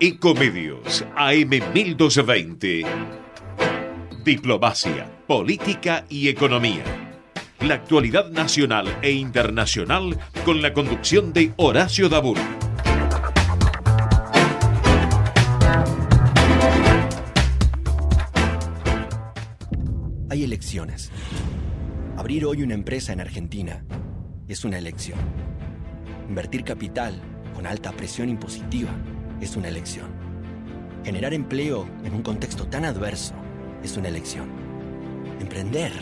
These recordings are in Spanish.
Ecomedios AM 1220. Diplomacia, política y economía. La actualidad nacional e internacional con la conducción de Horacio Dabur. Hay elecciones. Abrir hoy una empresa en Argentina es una elección. Invertir capital con alta presión impositiva es una elección. Generar empleo en un contexto tan adverso es una elección. Emprender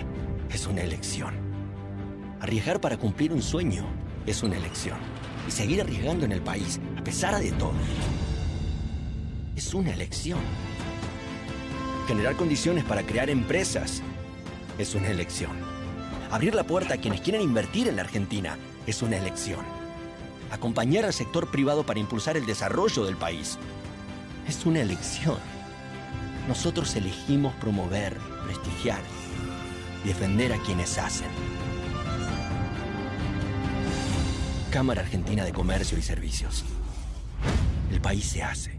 es una elección. Arriesgar para cumplir un sueño es una elección. Y seguir arriesgando en el país, a pesar de todo, es una elección. Generar condiciones para crear empresas es una elección. Abrir la puerta a quienes quieren invertir en la Argentina es una elección. Acompañar al sector privado para impulsar el desarrollo del país es una elección. Nosotros elegimos promover, prestigiar y defender a quienes hacen. Cámara Argentina de Comercio y Servicios. El país se hace.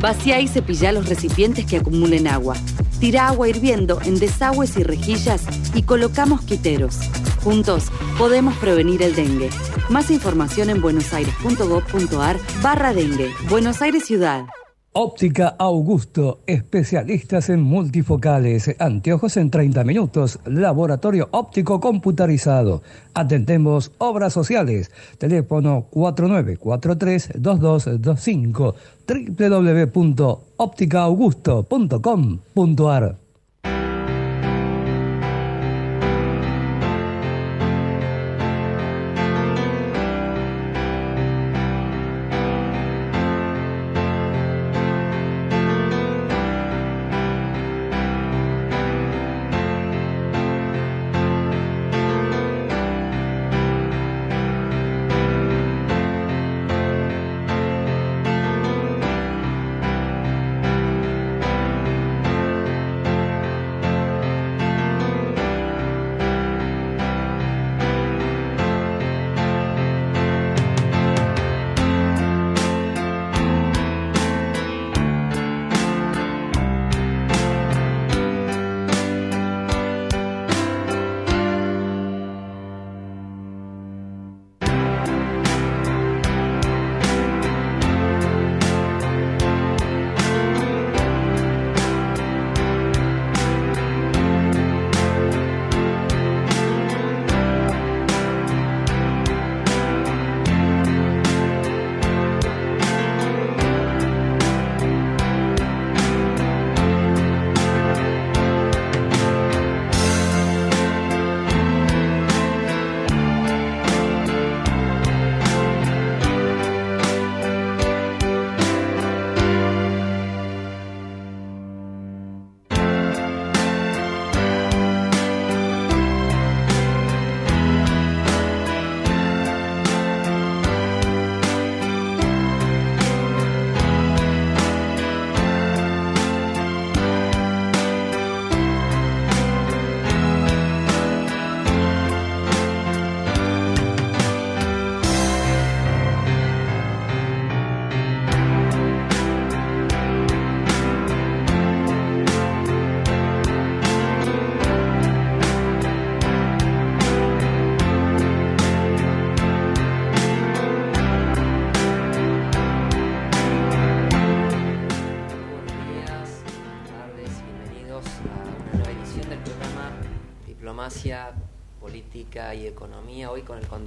Vacía y cepilla los recipientes que acumulen agua. Tira agua hirviendo en desagües y rejillas y colocamos quiteros. Juntos podemos prevenir el dengue. Más información en buenosaires.gov.ar barra dengue. Buenos Aires Ciudad. Óptica Augusto, especialistas en multifocales, anteojos en 30 minutos, laboratorio óptico computarizado. Atendemos obras sociales. Teléfono 4943-2225 www.ópticaaugusto.com.ar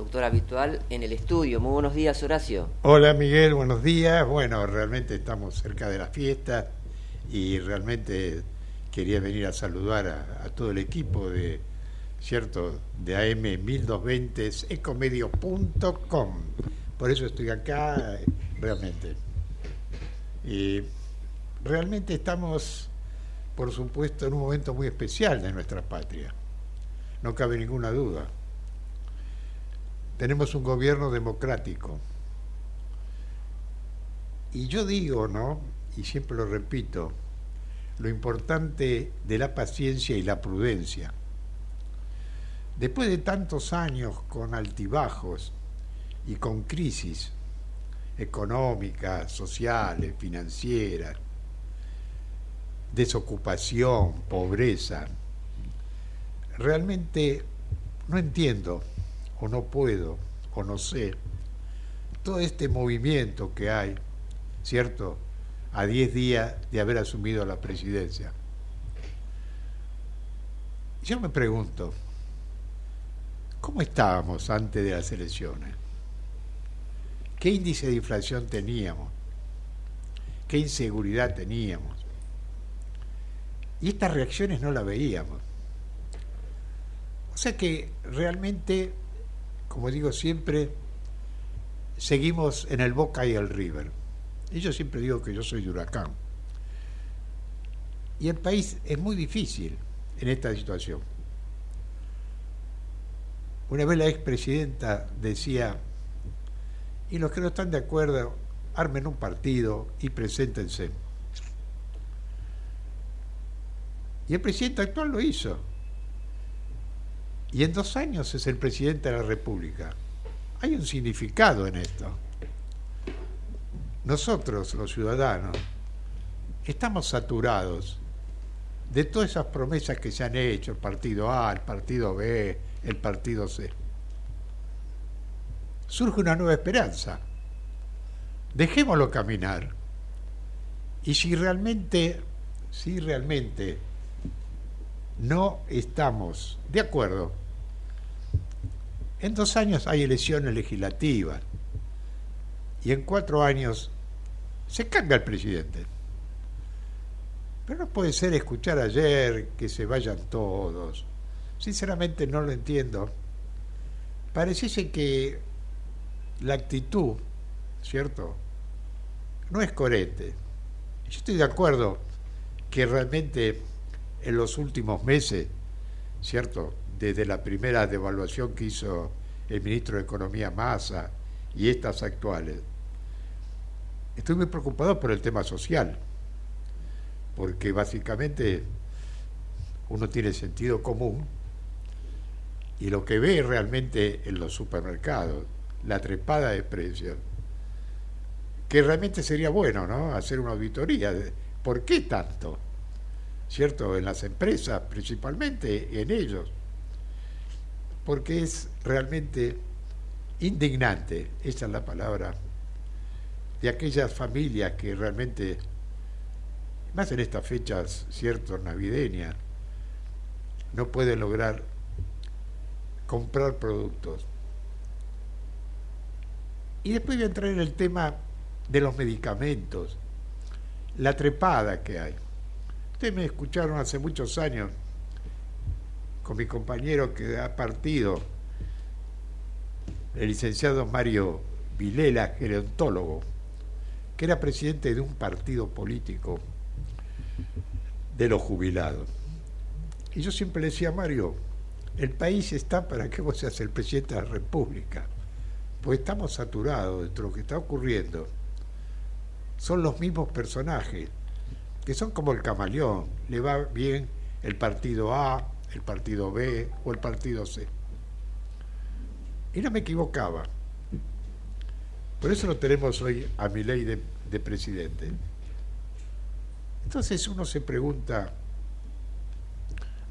conductor habitual en el estudio. Muy buenos días, Horacio. Hola, Miguel, buenos días. Bueno, realmente estamos cerca de la fiesta y realmente quería venir a saludar a, todo el equipo de, ¿cierto?, de AM 1220 ecomedio.com. Por eso estoy acá, realmente. Y realmente estamos, por supuesto, en un momento muy especial de nuestra patria no cabe ninguna duda. Tenemos un gobierno democrático. Y yo digo, ¿no? Y siempre lo repito, lo importante de la paciencia y la prudencia. Después de tantos años con altibajos y con crisis, económicas, sociales, financieras, desocupación, pobreza. Realmente no entiendo, o no puedo, o no sé, todo este movimiento que hay, ¿cierto? A 10 días de haber asumido la presidencia. Yo me pregunto, ¿cómo estábamos antes de las elecciones? ¿Qué índice de inflación teníamos? ¿Qué inseguridad teníamos? Y estas reacciones no las veíamos. O sea que realmente, como digo siempre, seguimos en el Boca y el River. Y yo siempre digo que yo soy de huracán. Y el país es muy difícil en esta situación. Una vez la expresidenta decía, y los que no están de acuerdo, armen un partido y preséntense. Y el presidente actual lo hizo. Y en dos años es el presidente de la República. Hay un significado en esto. Nosotros, los ciudadanos, estamos saturados de todas esas promesas que se han hecho, el partido A, el partido B, el partido C. Surge una nueva esperanza. Dejémoslo caminar. Y si realmente, si realmente no estamos de acuerdo, en dos años hay elecciones legislativas y en cuatro años se cambia el presidente. Pero no puede ser escuchar ayer que se vayan todos. Sinceramente no lo entiendo. Pareciese que la actitud, ¿cierto? No es coherente. Yo estoy de acuerdo que realmente en los últimos meses, ¿cierto? Desde la primera devaluación que hizo el ministro de Economía Massa y estas actuales, estoy muy preocupado por el tema social porque básicamente uno tiene sentido común y lo que ve realmente en los supermercados, la trepada de precios, que realmente sería bueno, ¿no? Hacer una auditoría. ¿Por qué tanto? ¿Cierto? En las empresas, principalmente en ellos. Porque es realmente indignante, esa es la palabra, de aquellas familias que realmente más en estas fechas, cierto, navideñas, no pueden lograr comprar productos. Y después voy a entrar en el tema de los medicamentos, la trepada que hay. Ustedes me escucharon hace muchos años con mi compañero que ha partido, el licenciado Mario Vilela, gerontólogo, que era presidente de un partido político de los jubilados. Y yo siempre le decía a Mario, el país está para que vos seas el presidente de la República, pues estamos saturados de lo que está ocurriendo. Son los mismos personajes, que son como el camaleón, le va bien el partido A, el partido B o el partido C. Y no me equivocaba. Por eso lo tenemos hoy a mi ley de, de presidente. Entonces uno se pregunta,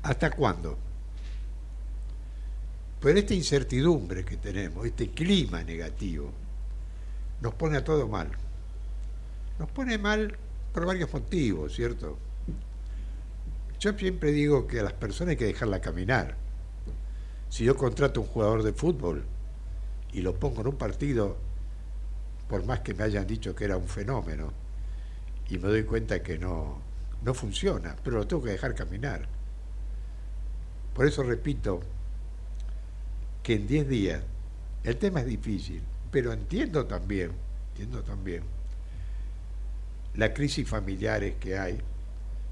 ¿hasta cuándo? Pero esta incertidumbre que tenemos, este clima negativo, nos pone a todo mal. Nos pone mal por varios motivos, ¿cierto? Yo siempre digo que a las personas hay que dejarla caminar. Si yo contrato a un jugador de fútbol y lo pongo en un partido, por más que me hayan dicho que era un fenómeno, y me doy cuenta que no, no funciona, pero lo tengo que dejar caminar. Por eso repito que en 10 días el tema es difícil, pero entiendo también, entiendo también la crisis familiares que hay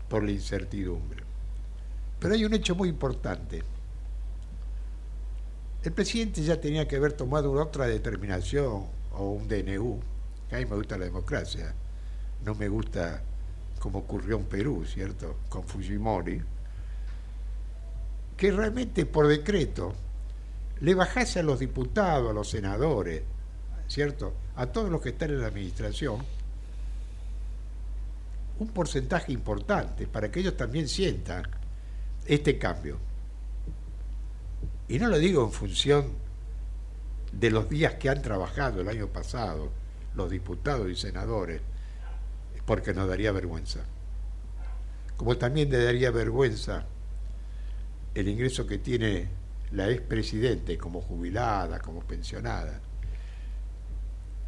por la incertidumbre. Pero hay un hecho muy importante. El presidente ya tenía que haber tomado otra determinación o un DNU, a mí me gusta la democracia, no me gusta como ocurrió en Perú, ¿cierto? Con Fujimori, que realmente por decreto le bajase a los diputados, a los senadores, ¿cierto? A todos los que están en la administración, un porcentaje importante para que ellos también sientan este cambio. Y no lo digo en función de los días que han trabajado el año pasado los diputados y senadores, porque nos daría vergüenza. Como también le daría vergüenza el ingreso que tiene la expresidente como jubilada, como pensionada,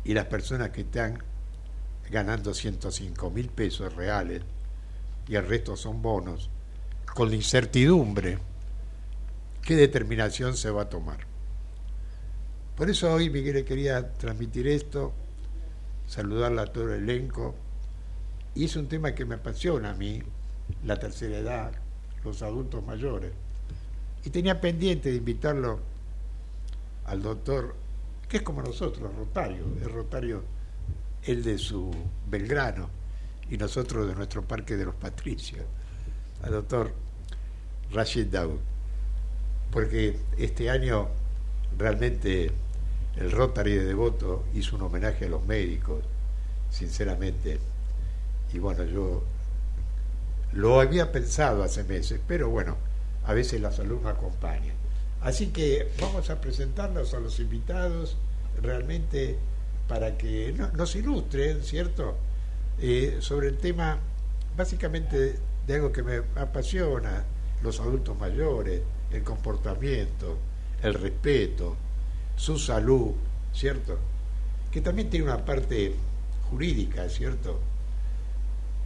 y las personas que están ganando 105 mil pesos reales y el resto son bonos, con la incertidumbre, ¿qué determinación se va a tomar? Por eso hoy Miguel quería transmitir esto, saludarla a todo el elenco, y es un tema que me apasiona a mí, la tercera edad, los adultos mayores. Y tenía pendiente de invitarlo al doctor, que es como nosotros, Rotario, es Rotario el de su Belgrano y nosotros de nuestro Parque de los Patricios, al doctor Rashid Daoud, porque este año realmente el Rotary de Devoto hizo un homenaje a los médicos, sinceramente, y bueno, yo lo había pensado hace meses, pero bueno, a veces la salud me acompaña. Así que vamos a presentarnos a los invitados. Realmente para que nos ilustren, ¿cierto?, eh, sobre el tema básicamente de algo que me apasiona, los adultos mayores, el comportamiento, el respeto, su salud, ¿cierto? Que también tiene una parte jurídica, ¿cierto?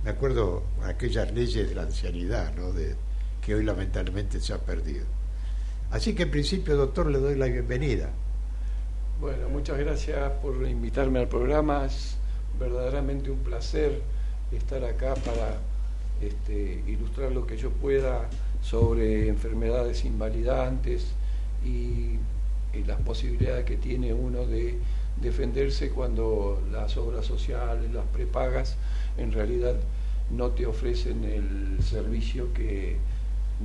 Me acuerdo aquellas leyes de la ancianidad, ¿no? De, que hoy lamentablemente se ha perdido. Así que en principio, doctor, le doy la bienvenida. Bueno, muchas gracias por invitarme al programa. Es verdaderamente un placer estar acá para este, ilustrar lo que yo pueda sobre enfermedades invalidantes y, las posibilidades que tiene uno de defenderse cuando las obras sociales, las prepagas, en realidad no te ofrecen el servicio que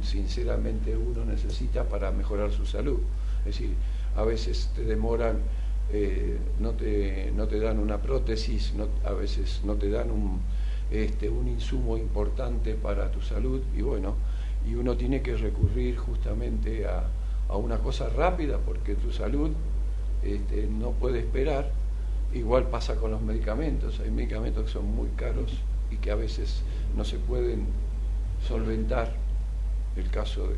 sinceramente uno necesita para mejorar su salud. Es decir, a veces te demoran, eh, no, te, no te dan una prótesis, a veces no te dan un, este, un insumo importante para tu salud y bueno, y uno tiene que recurrir justamente a, a una cosa rápida porque tu salud este, no puede esperar. Igual pasa con los medicamentos, hay medicamentos que son muy caros y que a veces no se pueden solventar. El caso de,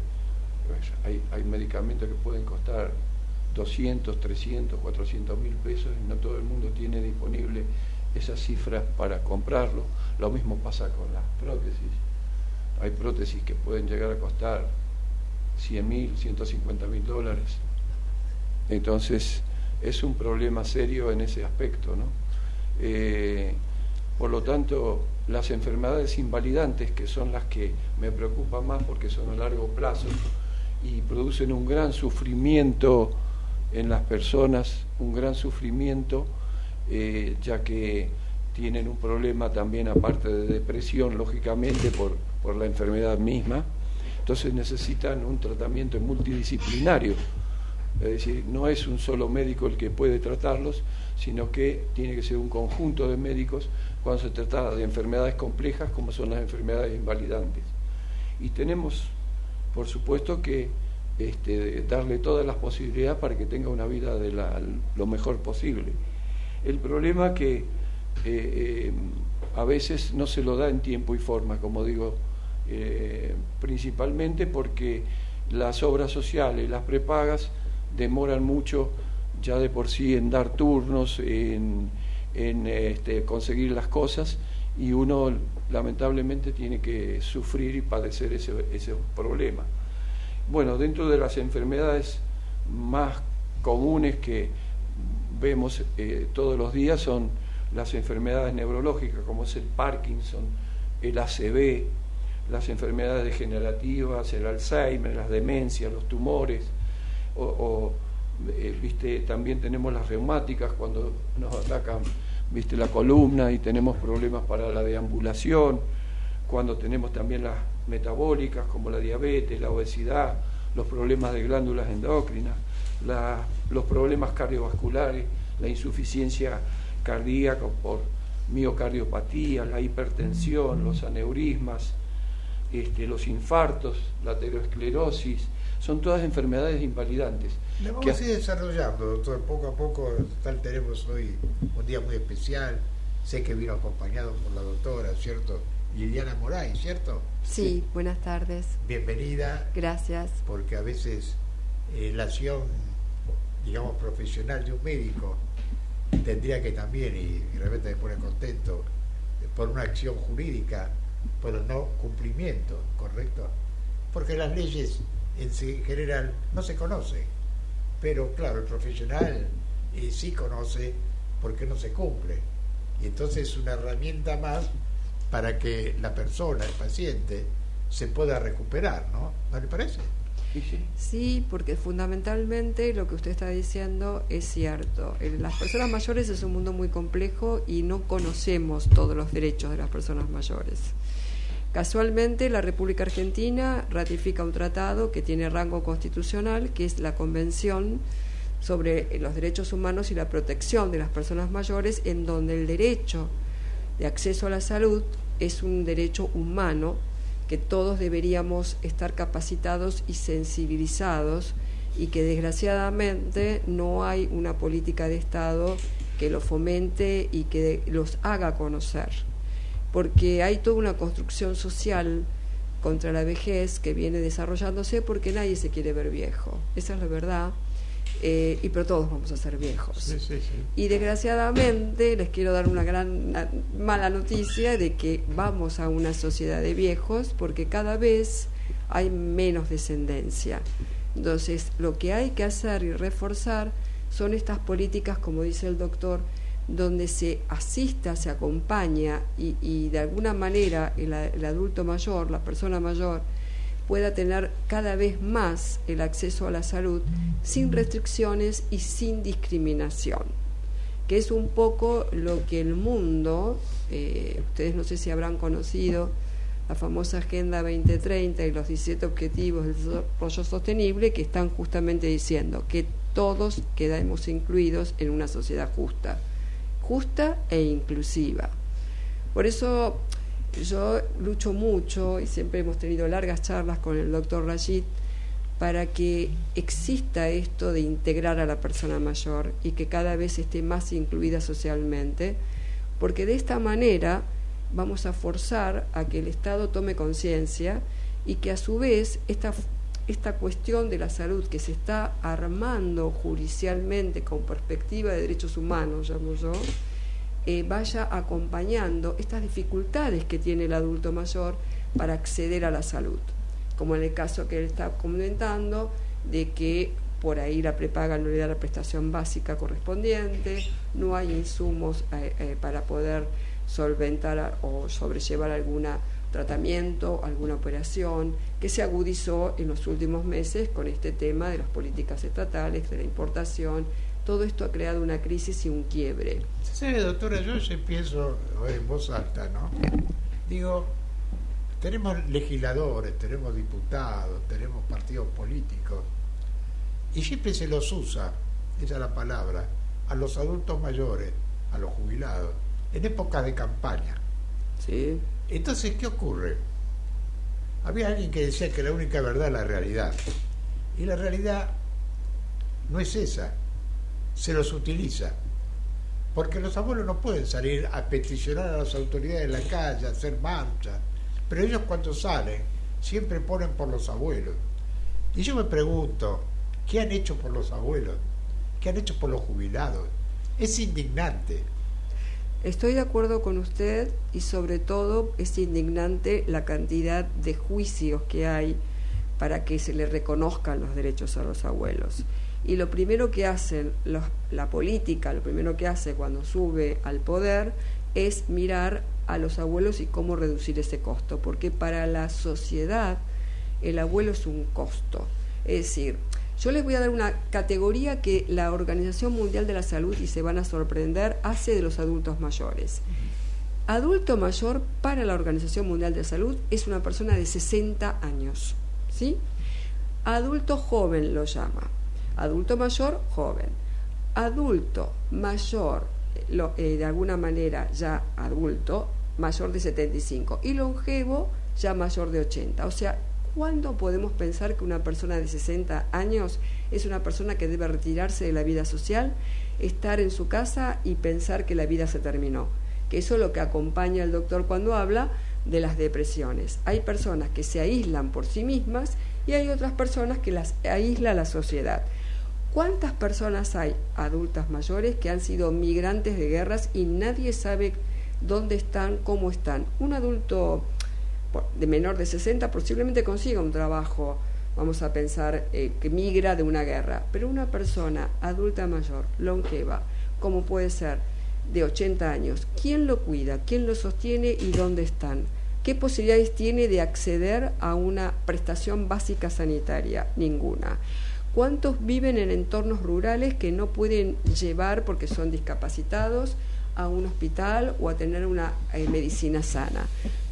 hay, hay medicamentos que pueden costar 200, 300, 400 mil pesos y no todo el mundo tiene disponible esas cifras para comprarlo. Lo mismo pasa con las prótesis. Hay prótesis que pueden llegar a costar 100 mil, 150 mil dólares. Entonces es un problema serio en ese aspecto. ¿no? Eh, por lo tanto, las enfermedades invalidantes, que son las que me preocupan más porque son a largo plazo y producen un gran sufrimiento en las personas un gran sufrimiento, eh, ya que tienen un problema también aparte de depresión, lógicamente, por, por la enfermedad misma. Entonces necesitan un tratamiento multidisciplinario. Es decir, no es un solo médico el que puede tratarlos, sino que tiene que ser un conjunto de médicos cuando se trata de enfermedades complejas como son las enfermedades invalidantes. Y tenemos, por supuesto, que este, darle todas las posibilidades para que tenga una vida de lo mejor posible. El problema que eh, eh, a veces no se lo da en tiempo y forma, como digo, eh, principalmente porque las obras sociales, las prepagas, demoran mucho ya de por sí en dar turnos, en, este, conseguir las cosas y uno lamentablemente tiene que sufrir y padecer ese problema. Bueno, dentro de las enfermedades más comunes que vemos eh, todos los días son las enfermedades neurológicas, como es el Parkinson, el ACV, las enfermedades degenerativas, el Alzheimer, las demencias, los tumores, o, eh, viste, también tenemos las reumáticas cuando nos atacan viste, la columna y tenemos problemas para la deambulación, cuando tenemos también las metabólicas como la diabetes, la obesidad, los problemas de glándulas endocrinas, los problemas cardiovasculares, la insuficiencia cardíaca por miocardiopatía, la hipertensión, los aneurismas, este, los infartos, la aterosclerosis, son todas enfermedades invalidantes. Le vamos a ir desarrollando, doctor, poco a poco. Tal tenemos hoy un día muy especial. Sé que vino acompañado por la doctora, ¿cierto? Liliana Moray, ¿cierto? Sí, buenas tardes. Bienvenida. Gracias. Porque a veces eh, la acción, digamos, profesional de un médico tendría que también, y, realmente me pone contento, por una acción jurídica, por el no cumplimiento, ¿correcto? Porque las leyes en general no se conocen, pero claro, el profesional eh, sí conoce porque no se cumple. Y entonces es una herramienta más para que la persona, el paciente, se pueda recuperar, ¿no? ¿No le parece? Sí, porque fundamentalmente lo que usted está diciendo es cierto. Las personas mayores es un mundo muy complejo y no conocemos todos los derechos de las personas mayores. Casualmente, la República Argentina ratifica un tratado que tiene rango constitucional, que es la Convención sobre los Derechos Humanos y la Protección de las Personas Mayores, en donde el derecho de acceso a la salud es un derecho humano que todos deberíamos estar capacitados y sensibilizados y que desgraciadamente no hay una política de Estado que lo fomente y que los haga conocer. Porque hay toda una construcción social contra la vejez que viene desarrollándose porque nadie se quiere ver viejo. Esa es la verdad. Eh, y pero todos vamos a ser viejos. Y desgraciadamente les quiero dar una gran mala noticia de que vamos a una sociedad de viejos porque cada vez hay menos descendencia. Entonces, lo que hay que hacer y reforzar son estas políticas, como dice el doctor, donde se asista, se acompaña y, y de alguna manera el adulto mayor, la persona mayor, pueda tener cada vez más el acceso a la salud sin restricciones y sin discriminación, que es un poco lo que el mundo, eh, ustedes no sé si habrán conocido la famosa Agenda 2030 y los 17 Objetivos del Desarrollo Sostenible, que están justamente diciendo que todos quedamos incluidos en una sociedad justa, justa e inclusiva. Por eso yo lucho mucho y siempre hemos tenido largas charlas con el doctor Rashid para que exista esto de integrar a la persona mayor y que cada vez esté más incluida socialmente, porque de esta manera vamos a forzar a que el Estado tome conciencia y que a su vez esta, esta cuestión de la salud que se está armando judicialmente con perspectiva de derechos humanos, llamo yo, eh, vaya acompañando estas dificultades que tiene el adulto mayor para acceder a la salud, como en el caso que él está comentando, de que por ahí la prepaga no le da la prestación básica correspondiente, no hay insumos eh, eh, para poder solventar o sobrellevar algún tratamiento, alguna operación, que se agudizó en los últimos meses con este tema de las políticas estatales, de la importación, todo esto ha creado una crisis y un quiebre. Sí, doctora, yo pienso en voz alta, ¿no? Digo, tenemos legisladores, tenemos diputados, tenemos partidos políticos, y siempre se los usa, esa es la palabra, a los adultos mayores, a los jubilados, en épocas de campaña. Sí. Entonces, ¿qué ocurre? Había alguien que decía que la única verdad es la realidad. Y la realidad no es esa se los utiliza. Porque los abuelos no pueden salir a peticionar a las autoridades en la calle, a hacer marcha pero ellos cuando salen siempre ponen por los abuelos. Y yo me pregunto, ¿qué han hecho por los abuelos? ¿Qué han hecho por los jubilados? Es indignante. Estoy de acuerdo con usted y sobre todo es indignante la cantidad de juicios que hay para que se le reconozcan los derechos a los abuelos. Y lo primero que hace la política, lo primero que hace cuando sube al poder es mirar a los abuelos y cómo reducir ese costo, porque para la sociedad el abuelo es un costo. Es decir, yo les voy a dar una categoría que la Organización Mundial de la Salud, y se van a sorprender, hace de los adultos mayores. Adulto mayor para la Organización Mundial de la Salud es una persona de 60 años. ¿sí? Adulto joven lo llama adulto mayor, joven. adulto mayor, eh, de alguna manera ya adulto, mayor de 75 y longevo ya mayor de 80. O sea, ¿cuándo podemos pensar que una persona de 60 años es una persona que debe retirarse de la vida social, estar en su casa y pensar que la vida se terminó? Que eso es lo que acompaña al doctor cuando habla de las depresiones. Hay personas que se aíslan por sí mismas y hay otras personas que las aísla la sociedad. ¿Cuántas personas hay adultas mayores que han sido migrantes de guerras y nadie sabe dónde están, cómo están? Un adulto de menor de 60 posiblemente consiga un trabajo, vamos a pensar, eh, que migra de una guerra, pero una persona adulta mayor, longeva, como puede ser de 80 años, ¿quién lo cuida? ¿Quién lo sostiene y dónde están? ¿Qué posibilidades tiene de acceder a una prestación básica sanitaria? Ninguna. ¿Cuántos viven en entornos rurales que no pueden llevar porque son discapacitados a un hospital o a tener una eh, medicina sana?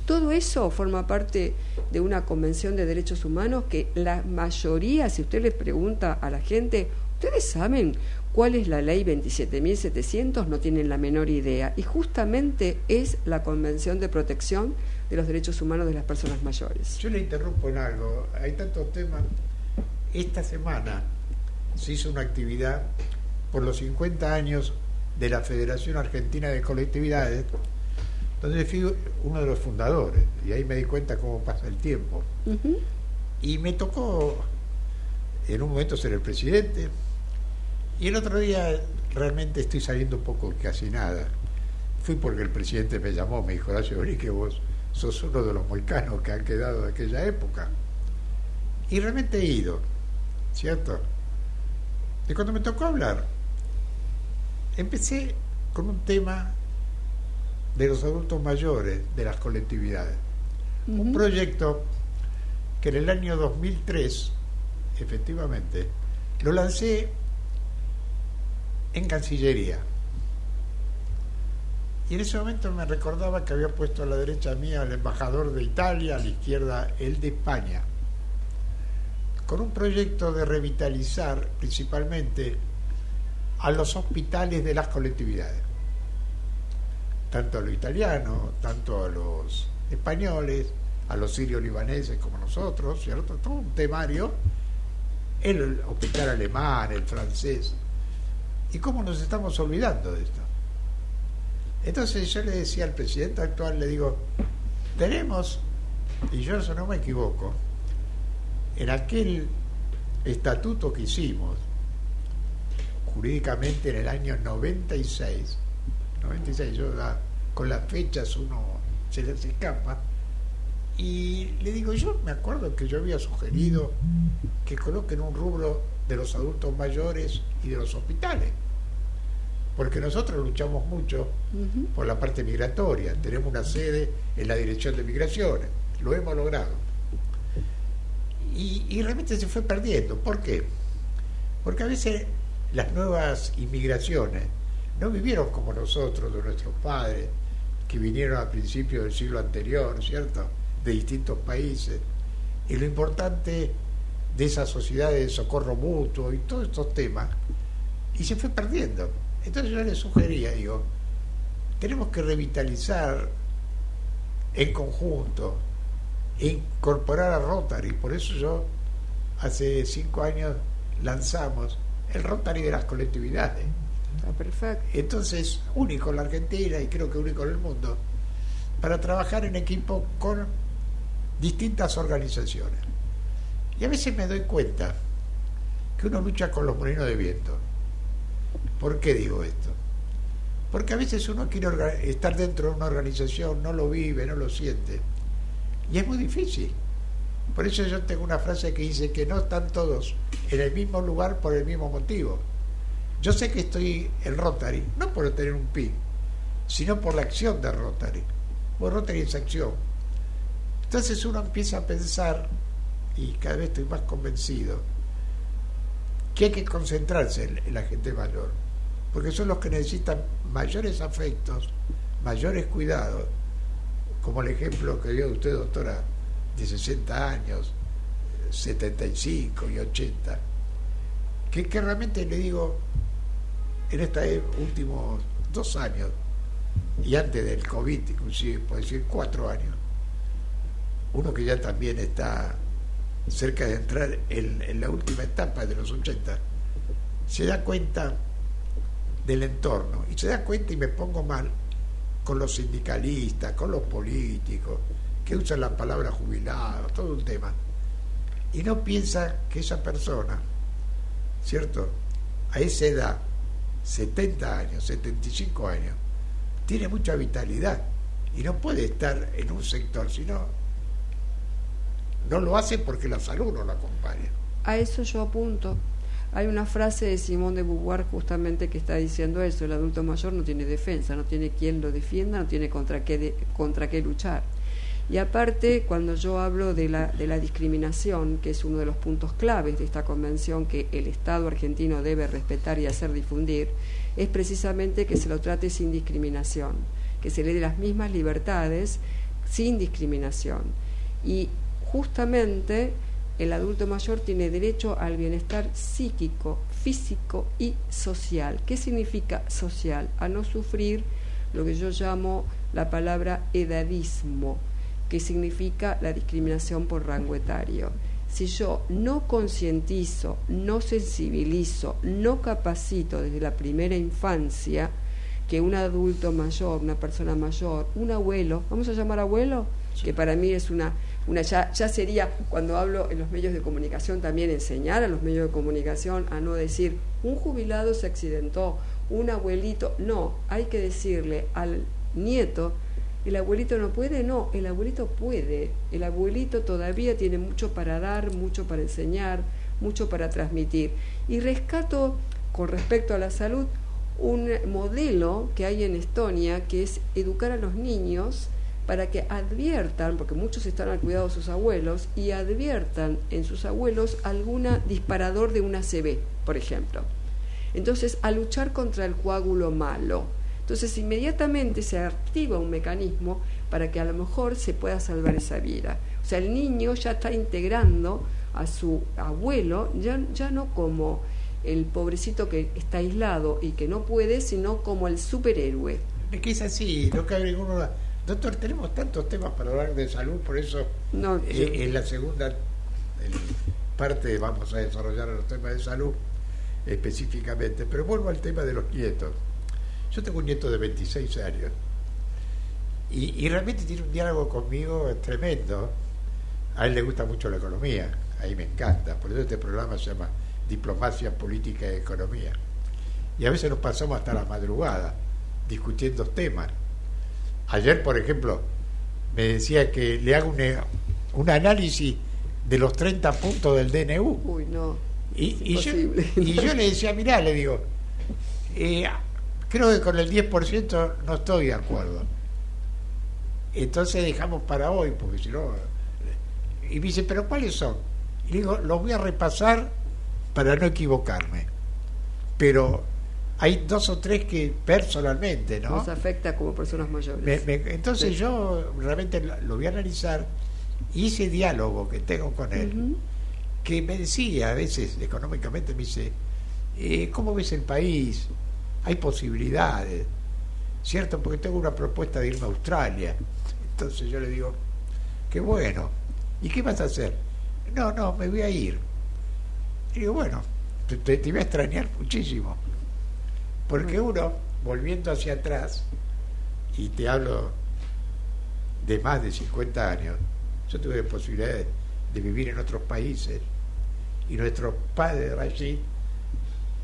Todo eso forma parte de una convención de derechos humanos que la mayoría, si usted les pregunta a la gente, ¿ustedes saben cuál es la ley 27.700? No tienen la menor idea. Y justamente es la Convención de Protección de los Derechos Humanos de las Personas Mayores. Yo le interrumpo en algo. Hay tantos temas. Esta semana se hizo una actividad por los 50 años de la Federación Argentina de Colectividades donde fui uno de los fundadores y ahí me di cuenta cómo pasa el tiempo. Y me tocó en un momento ser el presidente y el otro día realmente estoy saliendo un poco casi nada. Fui porque el presidente me llamó, me dijo, Horacio que vos sos uno de los moicanos que han quedado de aquella época. Y realmente he ido, ¿cierto? Y cuando me tocó hablar, empecé con un tema de los adultos mayores de las colectividades. Un proyecto que en el año 2003, efectivamente, lo lancé en Cancillería. Y en ese momento me recordaba que había puesto a la derecha mía al embajador de Italia, a la izquierda el de España, con un proyecto de revitalizar principalmente a los hospitales de las colectividades tanto a los italianos, tanto a los españoles, a los sirios libaneses como nosotros, ¿cierto? Todo un temario, el hospital alemán, el francés. ¿Y cómo nos estamos olvidando de esto? Entonces yo le decía al presidente actual, le digo, tenemos, y yo eso no me equivoco, en aquel estatuto que hicimos, jurídicamente en el año 96, 96, yo con las fechas uno se les escapa. Y le digo, yo me acuerdo que yo había sugerido que coloquen un rubro de los adultos mayores y de los hospitales, porque nosotros luchamos mucho por la parte migratoria, tenemos una sede en la Dirección de Migraciones, lo hemos logrado. Y, realmente se fue perdiendo. ¿Por qué? Porque a veces las nuevas inmigraciones no vivieron como nosotros, de nuestros padres, que vinieron a principios del siglo anterior, ¿cierto? De distintos países. Y lo importante de esas sociedades de socorro mutuo y todos estos temas, y se fue perdiendo. Entonces yo le sugería, digo, tenemos que revitalizar en conjunto, incorporar a Rotary. Por eso yo hace cinco años lanzamos el Rotary de las colectividades perfecto. Entonces, único en la Argentina y creo que único en el mundo, para trabajar en equipo con distintas organizaciones. Y a veces me doy cuenta que uno lucha con los molinos de viento. ¿Por qué digo esto? Porque a veces uno quiere estar dentro de una organización, no lo vive, no lo siente. Y es muy difícil. Por eso yo tengo una frase que dice que no están todos en el mismo lugar por el mismo motivo. Yo sé que estoy en Rotary, no por tener un PIN, sino por la acción de Rotary. Porque Rotary es acción. Entonces uno empieza a pensar, y cada vez estoy más convencido, que hay que concentrarse en, la gente mayor, porque son los que necesitan mayores afectos, mayores cuidados, como el ejemplo que dio usted, doctora, de 60 años, 75 y 80, que, que realmente le digo, en estos últimos dos años, y antes del COVID, inclusive, puedo decir cuatro años, uno que ya también está cerca de entrar en, la última etapa de los 80, se da cuenta del entorno. Y se da cuenta y me pongo mal con los sindicalistas, con los políticos, que usan la palabra jubilado, todo un tema. Y no piensa que esa persona, ¿cierto? A esa edad, 70 años, 75 años, tiene mucha vitalidad y no puede estar en un sector, sino no lo hace porque la salud no lo acompaña. A eso yo apunto. Hay una frase de Simón de Beauvoir justamente que está diciendo eso, el adulto mayor no tiene defensa, no tiene quien lo defienda, no tiene contra qué, contra qué luchar. Y aparte, cuando yo hablo de la, de la discriminación, que es uno de los puntos claves de esta convención que el Estado argentino debe respetar y hacer difundir, es precisamente que se lo trate sin discriminación, que se le dé las mismas libertades sin discriminación. Y justamente el adulto mayor tiene derecho al bienestar psíquico, físico y social. ¿Qué significa social? A no sufrir lo que yo llamo la palabra edadismo, que significa la discriminación por rango etario. Si yo no concientizo, no sensibilizo, no capacito desde la primera infancia que un adulto mayor, una persona mayor, un abuelo, vamos a llamar abuelo, que para mí es una una ya, ya sería, cuando hablo en los medios de comunicación, también enseñar a los medios de comunicación a no decir, un jubilado se accidentó, un abuelito, no, hay que decirle al nieto, el abuelito no puede, no, el abuelito puede, el abuelito todavía tiene mucho para dar, mucho para enseñar, mucho para transmitir. Y rescato con respecto a la salud un modelo que hay en Estonia, que es educar a los niños para que adviertan, porque muchos están al cuidado de sus abuelos, y adviertan en sus abuelos alguna disparador de una CB, por ejemplo. Entonces, a luchar contra el coágulo malo. Entonces, inmediatamente se activa un mecanismo para que a lo mejor se pueda salvar esa vida. O sea, el niño ya está integrando a su abuelo, ya, ya no como el pobrecito que está aislado y que no puede, sino como el superhéroe. Es que es así, cabe ninguna Doctor, tenemos tantos temas para hablar de salud, por eso eh, en la segunda parte vamos a desarrollar los temas de salud específicamente. Pero vuelvo al tema de los nietos. Yo tengo un nieto de 26 años y, realmente tiene un diálogo conmigo tremendo. A él le gusta mucho la economía, ahí me encanta. Por eso este programa se llama Diplomacia, Política y Economía. Y a veces nos pasamos hasta la madrugada discutiendo temas Ayer, por ejemplo, me decía que le hago un, análisis de los 30 puntos del DNU. Uy, no. Y, yo, le decía, mirá, le digo, eh, creo que con el 10% no estoy de acuerdo. Entonces dejamos para hoy, porque si no... Y me dice, ¿pero cuáles son? Y digo, los voy a repasar para no equivocarme. Pero hay dos o tres que personalmente, ¿no? Nos afecta como personas mayores. entonces yo realmente lo, voy a analizar y ese diálogo que tengo con él, que me decía a veces económicamente, me dice, eh, ¿cómo ves el país? Hay posibilidades, ¿cierto? Porque tengo una propuesta de irme a Australia. Entonces yo le digo, qué bueno, ¿y qué vas a hacer? No, no, me voy a ir. Y digo, bueno, te voy a extrañar muchísimo porque uno, volviendo hacia atrás, y te hablo de más de 50 años, yo tuve posibilidad de, vivir en otros países. Y nuestro padre Rashid,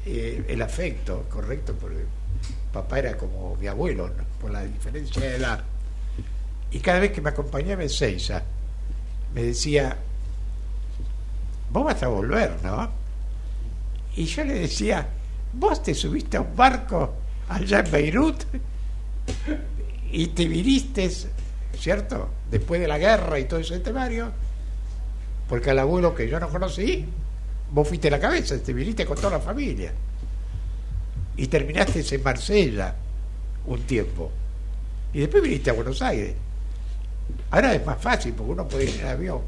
eh, el afecto, correcto, porque papá era como mi abuelo, por la diferencia de edad. Y cada vez que me acompañaba en Seiza, me decía, vos vas a volver, ¿no? Y yo le decía, Vos te subiste a un barco allá en Beirut y te viniste, ¿cierto? Después de la guerra y todo ese temario, porque al abuelo que yo no conocí, vos fuiste la cabeza, te viniste con toda la familia. Y terminaste en Marsella un tiempo. Y después viniste a Buenos Aires. Ahora es más fácil porque uno puede ir en avión.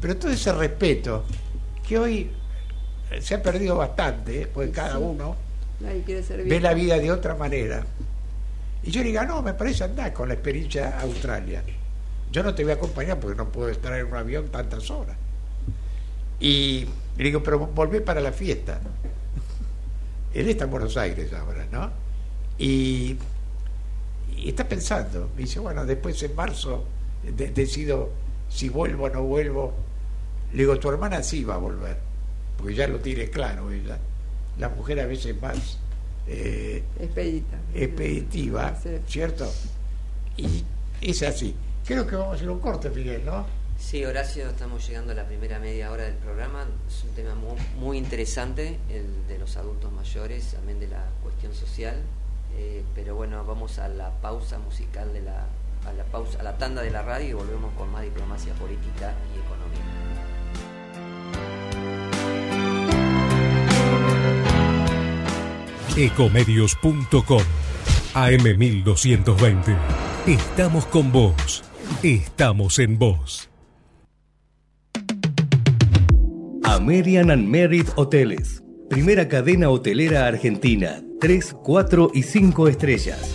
Pero todo ese respeto que hoy se ha perdido bastante, pues cada uno ve la vida de otra manera. Y yo le digo, no, me parece andar con la experiencia Australia. Yo no te voy a acompañar porque no puedo estar en un avión tantas horas. Y le digo, pero volvé para la fiesta. Él está en Buenos Aires ahora, ¿no? Y, está pensando. Me dice, bueno, después en marzo decido si vuelvo o no vuelvo. Le digo, tu hermana sí va a volver, porque ya lo tiene claro ella. La mujer a veces más eh, expeditiva, ¿cierto? Y es así. Creo que vamos a hacer un corte, Miguel, ¿no? Sí, Horacio, estamos llegando a la primera media hora del programa. Es un tema muy, interesante, el de los adultos mayores, también de la cuestión social. Eh, pero bueno, vamos a la pausa musical de la, a la pausa, a la tanda de la radio y volvemos con más diplomacia política y económica. Ecomedios.com AM1220. Estamos con vos. Estamos en vos. American and Merit Hoteles. Primera cadena hotelera argentina. 3, 4 y 5 estrellas.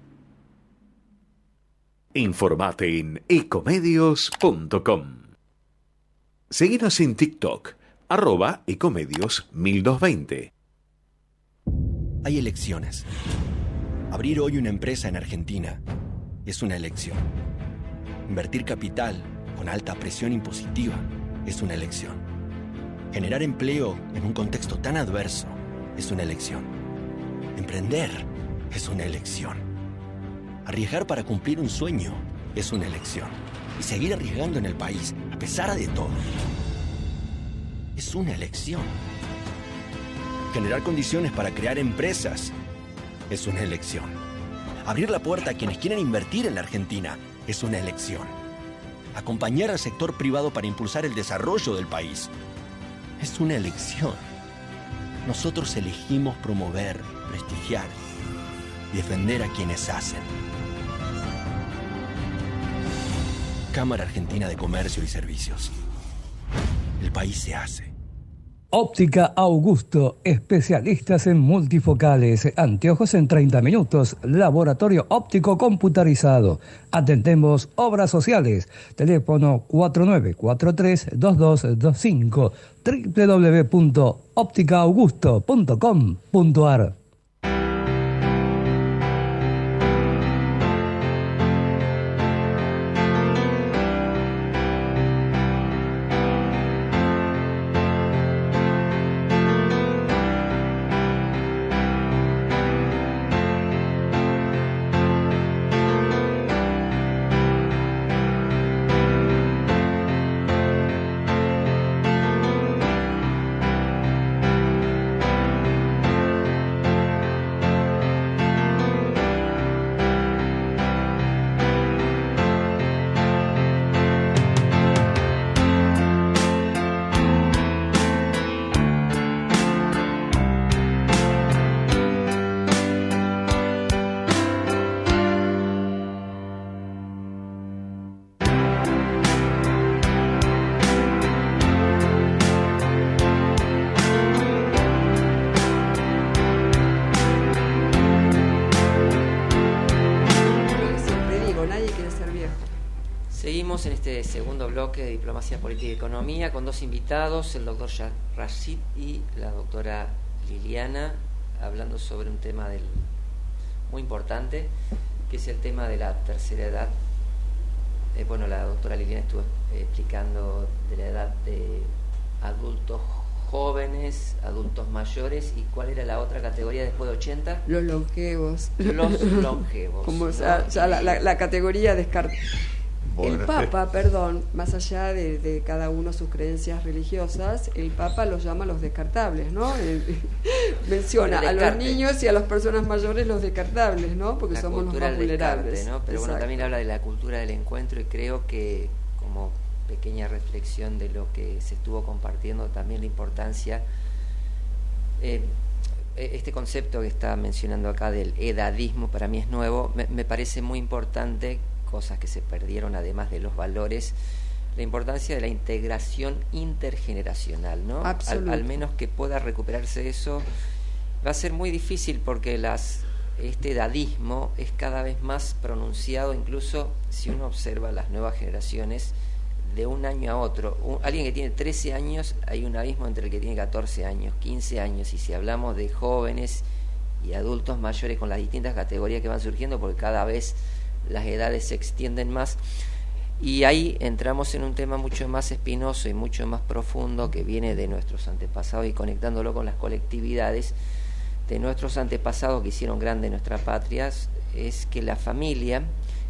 Informate en ecomedios.com. Seguinos en TikTok, arroba ecomedios 1220. Hay elecciones. Abrir hoy una empresa en Argentina es una elección. Invertir capital con alta presión impositiva es una elección. Generar empleo en un contexto tan adverso es una elección. Emprender es una elección. Arriesgar para cumplir un sueño es una elección. Y seguir arriesgando en el país, a pesar de todo, es una elección. Generar condiciones para crear empresas es una elección. Abrir la puerta a quienes quieren invertir en la Argentina es una elección. Acompañar al sector privado para impulsar el desarrollo del país es una elección. Nosotros elegimos promover, prestigiar defender a quienes hacen. Cámara Argentina de Comercio y Servicios. El país se hace. Óptica Augusto, especialistas en multifocales, anteojos en 30 minutos, laboratorio óptico computarizado. Atendemos obras sociales. Teléfono 4943-2225 www.ópticaaugusto.com.ar Política y Economía con dos invitados, el doctor Rashid y la doctora Liliana, hablando sobre un tema del, muy importante, que es el tema de la tercera edad eh, bueno, la doctora Liliana estuvo explicando de la edad de adultos jóvenes, adultos mayores y cuál era la otra categoría después de 80? Los longevos. Los longevos. Como ya, la, la, categoría descartada. El Papa, perdón, más allá de, cada uno sus creencias religiosas, el Papa los llama los descartables, ¿no? menciona a los niños y a las personas mayores los descartables, ¿no? Porque somos los más vulnerables. ¿no? Pero bueno, también habla de la cultura del encuentro y creo que como pequeña reflexión de lo que se estuvo compartiendo, también la importancia, eh, e-, este concepto que está mencionando acá del edadismo para mí es nuevo, me, me parece muy importante cosas que se perdieron, además de los valores, la importancia de la integración intergeneracional, ¿no? Al, menos que pueda recuperarse eso, va a ser muy difícil porque las este edadismo es cada vez más pronunciado, incluso si uno observa las nuevas generaciones de un año a otro. alguien que tiene 13 años, hay un abismo entre el que tiene 14 años, 15 años, y si hablamos de jóvenes y adultos mayores con las distintas categorías que van surgiendo, porque cada vez las edades se extienden más. Y ahí entramos en un tema mucho más espinoso y mucho más profundo que viene de nuestros antepasados y conectándolo con las colectividades de nuestros antepasados que hicieron grande nuestra patria, es que la familia,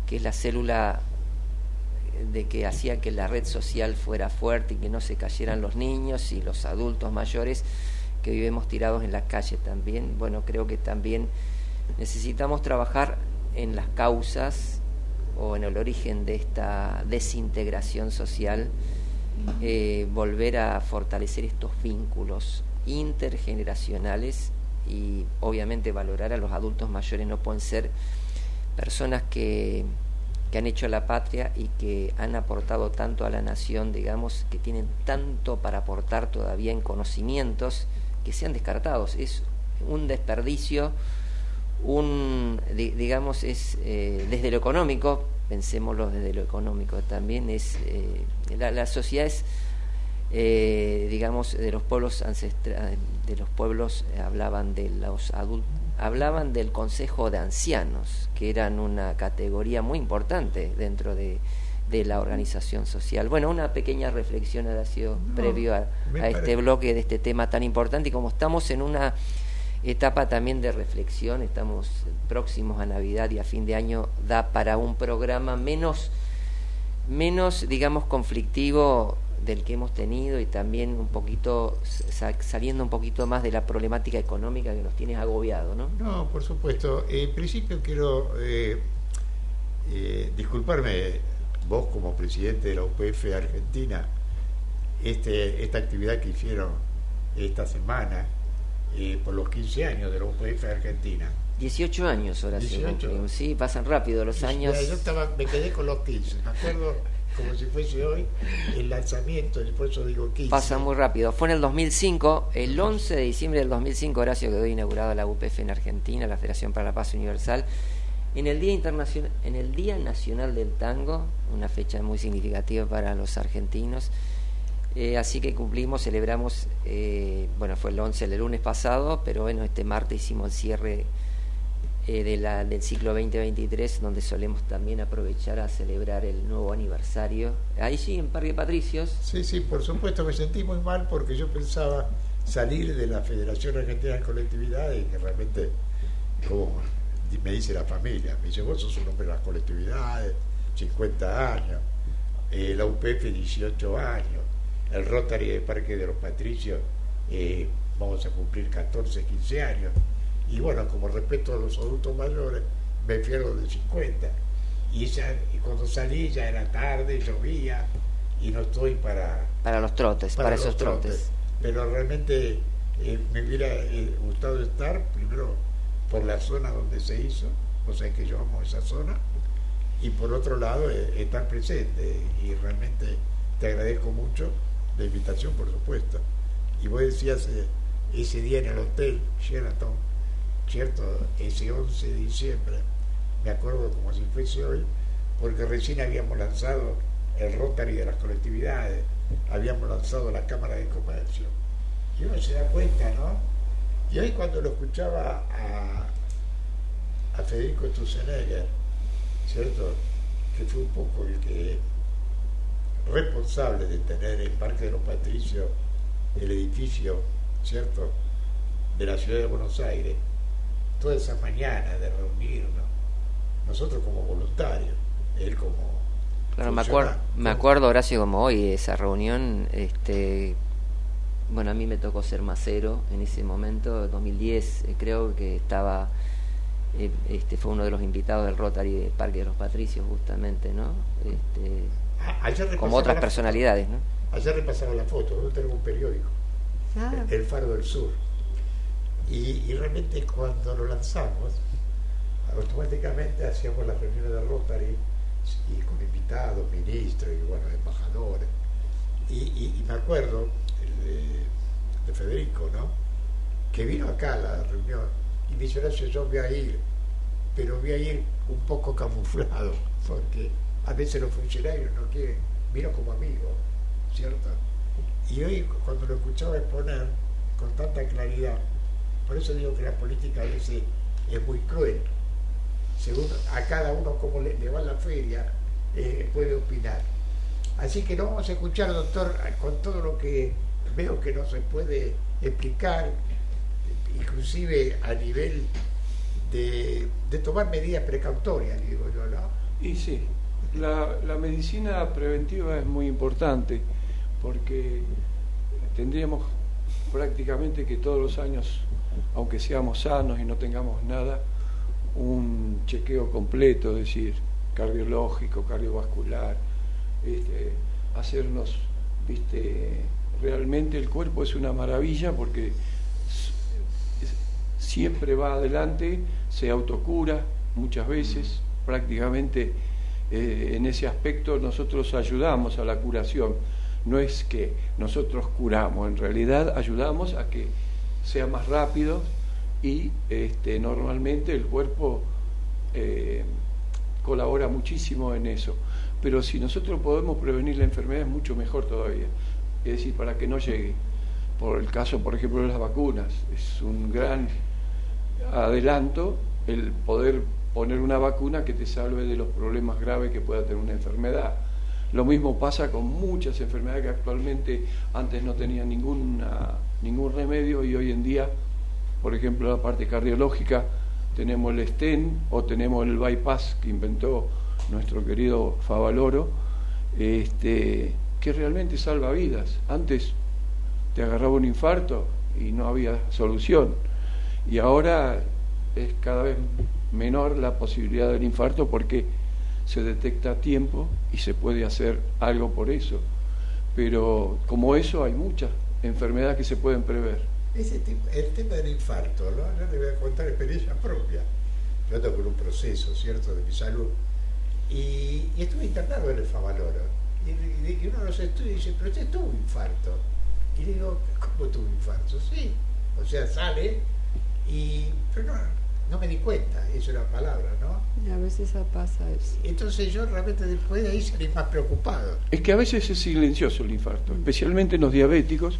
que es la célula de que hacía que la red social fuera fuerte y que no se cayeran los niños y los adultos mayores que vivimos tirados en la calle también, bueno, creo que también necesitamos trabajar en las causas o en el origen de esta desintegración social, eh, volver a fortalecer estos vínculos intergeneracionales y obviamente valorar a los adultos mayores no pueden ser personas que, que han hecho la patria y que han aportado tanto a la nación, digamos, que tienen tanto para aportar todavía en conocimientos que sean descartados. Es un desperdicio un, digamos, es eh, desde lo económico, pensémoslo desde lo económico también, es eh, la, la, sociedad es, eh, digamos, de los pueblos ancestrales, de los pueblos hablaban de los adultos, hablaban del consejo de ancianos, que eran una categoría muy importante dentro de, de la organización social. Bueno, una pequeña reflexión ha sido previo a, a este bloque de este tema tan importante y como estamos en una etapa también de reflexión, estamos próximos a Navidad y a fin de año, da para un programa menos, menos digamos, conflictivo del que hemos tenido y también un poquito saliendo un poquito más de la problemática económica que nos tiene agobiado, ¿no? No, por supuesto. En principio quiero eh, eh, disculparme, vos como presidente de la UPF Argentina, este, esta actividad que hicieron esta semana, por los 15 años de la UPF Argentina. 18 años ahora sí, pasan rápido los años. Yo estaba, me quedé con los 15, me acuerdo como si fuese hoy el lanzamiento, por eso digo 15. Pasa muy rápido. Fue en el 2005, el 11 de diciembre del 2005, Horacio quedó inaugurada la UPF en Argentina, la Federación para la Paz Universal. En el Día Internacional, en el Día Nacional del Tango, una fecha muy significativa para los argentinos, eh, así que cumplimos, celebramos, eh, bueno, fue el 11 el lunes pasado, pero bueno, este martes hicimos el cierre eh, de la, del ciclo 2023, donde solemos también aprovechar a celebrar el nuevo aniversario. Ahí sí, en Parque Patricios. Sí, sí, por supuesto, me sentí muy mal porque yo pensaba salir de la Federación Argentina de Colectividades, que realmente, como me dice la familia, me dice, vos sos un hombre de las colectividades, 50 años, la UPF 18 años el Rotary de Parque de los Patricios, eh, vamos a cumplir 14, 15 años. Y bueno, como respeto a los adultos mayores, me fui a los de 50. Y, ya, y cuando salí ya era tarde, llovía, y no estoy para... Para los trotes, para, esos trotes. Pero realmente eh, me hubiera eh, gustado estar, primero, por la zona donde se hizo, o sea que yo amo esa zona, y por otro lado, estar presente. Y realmente te agradezco mucho la invitación, por supuesto. Y vos decías eh, ese día en el hotel Sheraton, ¿cierto? Ese 11 de diciembre, me acuerdo como si fuese hoy, porque recién habíamos lanzado el Rotary de las colectividades, habíamos lanzado la Cámara de Comercio. Y uno se da cuenta, ¿no? Y hoy cuando lo escuchaba a, Federico Stussenegger, ¿cierto? que fue un poco el que responsable de tener el Parque de los Patricios, el edificio, ¿cierto?, de la ciudad de Buenos Aires, toda esa mañana de reunirnos, nosotros como voluntarios, él como... Claro, me acuerdo, me acuerdo, Horacio, como hoy, esa reunión, este, bueno, a mí me tocó ser macero en ese momento, 2010, eh, creo que estaba, eh, este, fue uno de los invitados del Rotary de Parque de los Patricios, justamente, ¿no? Este, Ayer como otras la- personalidades, ¿no? Ayer repasaba la foto, nosotros tenemos un periódico, Ah, El Faro del Sur. Y, y realmente cuando lo lanzamos, automáticamente hacíamos las reuniones de Rotary y con invitados, ministros y bueno, embajadores. Y, y- y me acuerdo el de, de Federico, ¿no? Que vino acá a la reunión y me dice, yo voy a ir, pero voy a ir un poco camuflado, porque a veces los funcionarios no quieren, vino como amigo, ¿cierto? Y hoy cuando lo escuchaba exponer con tanta claridad, por eso digo que la política a veces es muy cruel. Según a cada uno como le, va la feria, eh, puede opinar. Así que lo vamos a escuchar, doctor, con todo lo que veo que no se puede explicar, inclusive a nivel de, de tomar medidas precautorias, digo yo, ¿no? Y sí, la, medicina preventiva es muy importante porque tendríamos prácticamente que todos los años, aunque seamos sanos y no tengamos nada, un chequeo completo, es decir, cardiológico, cardiovascular, este, hacernos, viste, realmente el cuerpo es una maravilla porque siempre va adelante, se autocura muchas veces, prácticamente eh, en ese aspecto nosotros ayudamos a la curación. No es que nosotros curamos, en realidad ayudamos a que sea más rápido y este, normalmente el cuerpo eh, colabora muchísimo en eso. Pero si nosotros podemos prevenir la enfermedad es mucho mejor todavía. Es decir, para que no llegue. Por el caso, por ejemplo, de las vacunas. Es un gran adelanto el poder poner una vacuna que te salve de los problemas graves que pueda tener una enfermedad. Lo mismo pasa con muchas enfermedades que actualmente antes no tenían ninguna, ningún remedio y hoy en día, por ejemplo, la parte cardiológica, tenemos el stent o tenemos el bypass que inventó nuestro querido Favaloro, este, que realmente salva vidas. Antes te agarraba un infarto y no había solución. Y ahora es cada vez menor la posibilidad del infarto porque se detecta a tiempo y se puede hacer algo por eso. Pero como eso hay muchas enfermedades que se pueden prever. Ese tipo- el tema del infarto, ¿no? yo le voy a contar experiencia propia. Yo ando por un proceso, ¿cierto?, de mi salud. Y, estuve internado en el Favaloro. Y- y uno de los estudios dice, pero usted tuvo un infarto. Y le digo, ¿cómo tuvo un infarto? Sí. O sea, sale y... Pero no, no me di cuenta, eso era palabra, ¿no? y a veces pasa eso. Entonces yo realmente después de ahí salí más preocupado. Es que a veces es silencioso el infarto, especialmente en los diabéticos,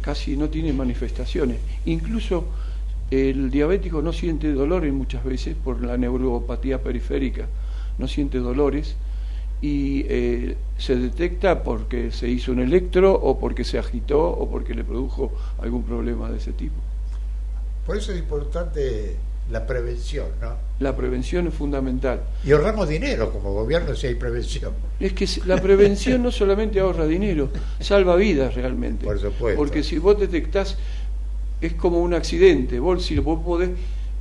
casi no tiene manifestaciones. Incluso el diabético no siente dolores muchas veces por la neuropatía periférica, no siente dolores y eh, se detecta porque se hizo un electro o porque se agitó o porque le produjo algún problema de ese tipo. Por eso es importante la prevención, ¿no? La prevención es fundamental. Y ahorramos dinero como gobierno si hay prevención. Es que la prevención no solamente ahorra dinero, salva vidas realmente. Por supuesto. Porque si vos detectás, es como un accidente. Vos, si vos podés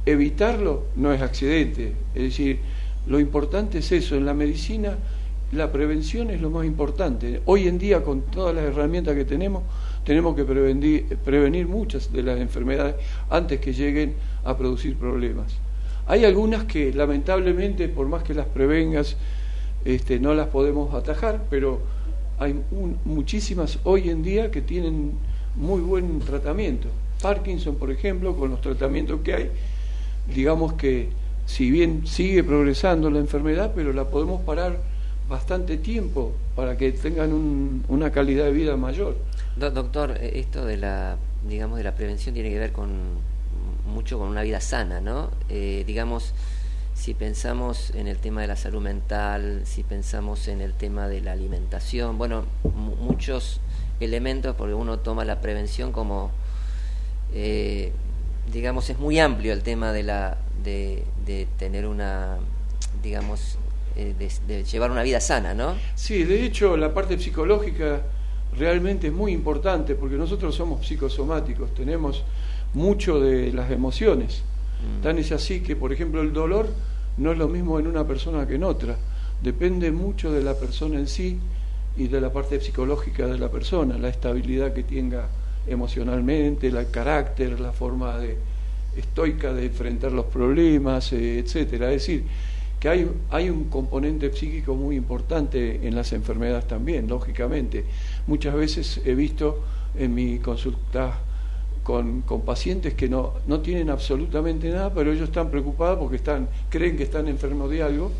evitarlo, no es accidente. Es decir, lo importante es eso. En la medicina, la prevención es lo más importante. Hoy en día, con todas las herramientas que tenemos, tenemos que prevenir, prevenir muchas de las enfermedades antes que lleguen a producir problemas. Hay algunas que lamentablemente, por más que las prevengas, este, no las podemos atajar, pero hay un- muchísimas hoy en día que tienen muy buen tratamiento. Parkinson, por ejemplo, con los tratamientos que hay, digamos que si bien sigue progresando la enfermedad, pero la podemos parar bastante tiempo para que tengan un- una calidad de vida mayor. Do- doctor, eh, esto de la, digamos, de la prevención tiene que ver con mucho con una vida sana, ¿no? Eh, digamos, si pensamos en el tema de la salud mental, si pensamos en el tema de la alimentación, bueno, muchos elementos, porque uno toma la prevención como, eh, digamos, es muy amplio el tema de, la, de, tener una, digamos, eh, de, llevar una vida sana, ¿no? Sí, de hecho la parte psicológica realmente es muy importante porque nosotros somos psicosomáticos, tenemos mucho de las emociones. Mm. Tan es así que, por ejemplo, el dolor no es lo mismo en una persona que en otra. Depende mucho de la persona en sí y de la parte psicológica de la persona, la estabilidad que tenga emocionalmente, el carácter, la forma de, estoica de enfrentar los problemas, eh, etcétera. Es decir, que hay, hay un componente psíquico muy importante en las enfermedades también, lógicamente. Muchas veces he visto en mi consulta con, con, pacientes que no, no tienen absolutamente nada, pero ellos están preocupados porque están, creen que están enfermos de algo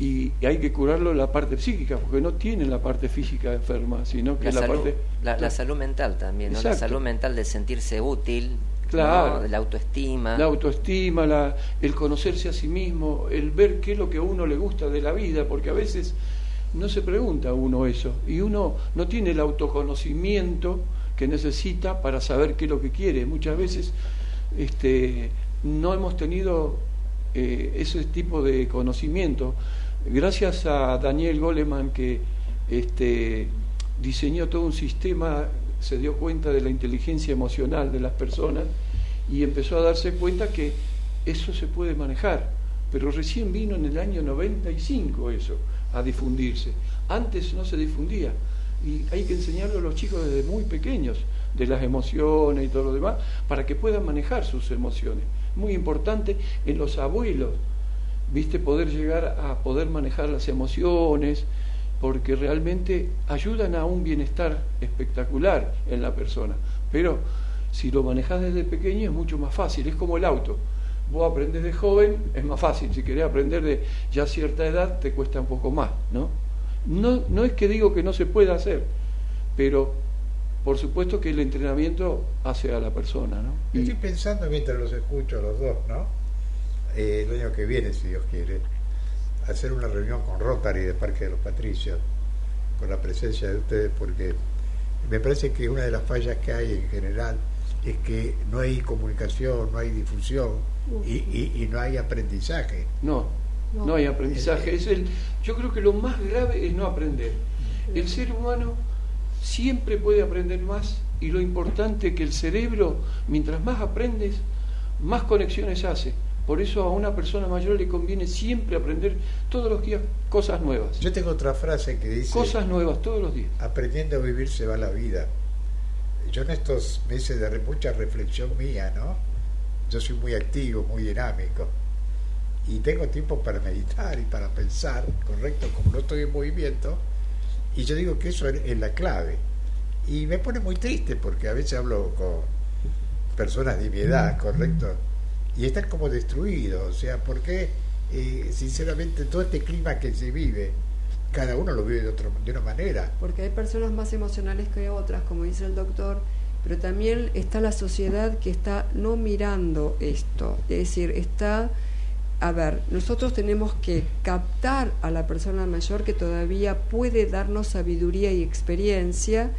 y, hay que curarlo la parte psíquica, porque no tienen la parte física enferma, sino que la, salud, parte... La, salud mental también, ¿no? la salud mental de sentirse útil, Claro. La autoestima. La autoestima, la, el conocerse a sí mismo, el ver qué es lo que a uno le gusta de la vida, porque a veces no se pregunta a uno eso, y uno no tiene el autoconocimiento que necesita para saber qué es lo que quiere. Muchas veces este, no hemos tenido eh, ese tipo de conocimiento. Gracias a Daniel Goleman que este, diseñó todo un sistema se dio cuenta de la inteligencia emocional de las personas y empezó a darse cuenta que eso se puede manejar. Pero recién vino en el año 95 eso a difundirse. Antes no se difundía. Y hay que enseñarlo a los chicos desde muy pequeños, de las emociones y todo lo demás, para que puedan manejar sus emociones. Muy importante en los abuelos, viste, poder llegar a poder manejar las emociones, porque realmente ayudan a un bienestar espectacular en la persona. Pero si lo manejas desde pequeño es mucho más fácil, es como el auto. Vos aprendes de joven, es más fácil. Si querés aprender de ya cierta edad, te cuesta un poco más, ¿no? No, no es que digo que no se pueda hacer, pero por supuesto que el entrenamiento hace a la persona, ¿no? Estoy pensando mientras los escucho a los dos, ¿no? Eh, el año que viene, si Dios quiere hacer una reunión con Rotary de Parque de los Patricios, con la presencia de ustedes, porque me parece que una de las fallas que hay en general es que no hay comunicación, no hay difusión y, no hay aprendizaje. No, no, hay aprendizaje. Es el, yo creo que lo más grave es no aprender. El ser humano siempre puede aprender más y lo importante es que el cerebro, mientras más aprendes, más conexiones hace por eso a una persona mayor le conviene siempre aprender todos los días cosas nuevas. Yo tengo otra frase que dice... Cosas nuevas todos los días. Aprendiendo a vivir se va la vida. Yo en estos meses de mucha reflexión mía, ¿no? Yo soy muy activo, muy dinámico. Y tengo tiempo para meditar y para pensar, correcto, como no estoy en movimiento. Y yo digo que eso es la clave. Y me pone muy triste porque a veces hablo con personas de mi edad, correcto y están como destruidos. O sea, porque eh, sinceramente todo este clima que se vive, cada uno lo vive de, otro, de una manera. Porque hay personas más emocionales que otras, como dice el doctor, pero también está la sociedad que está no mirando esto, es decir, está... A ver, nosotros tenemos que captar a la persona mayor que todavía puede darnos sabiduría y experiencia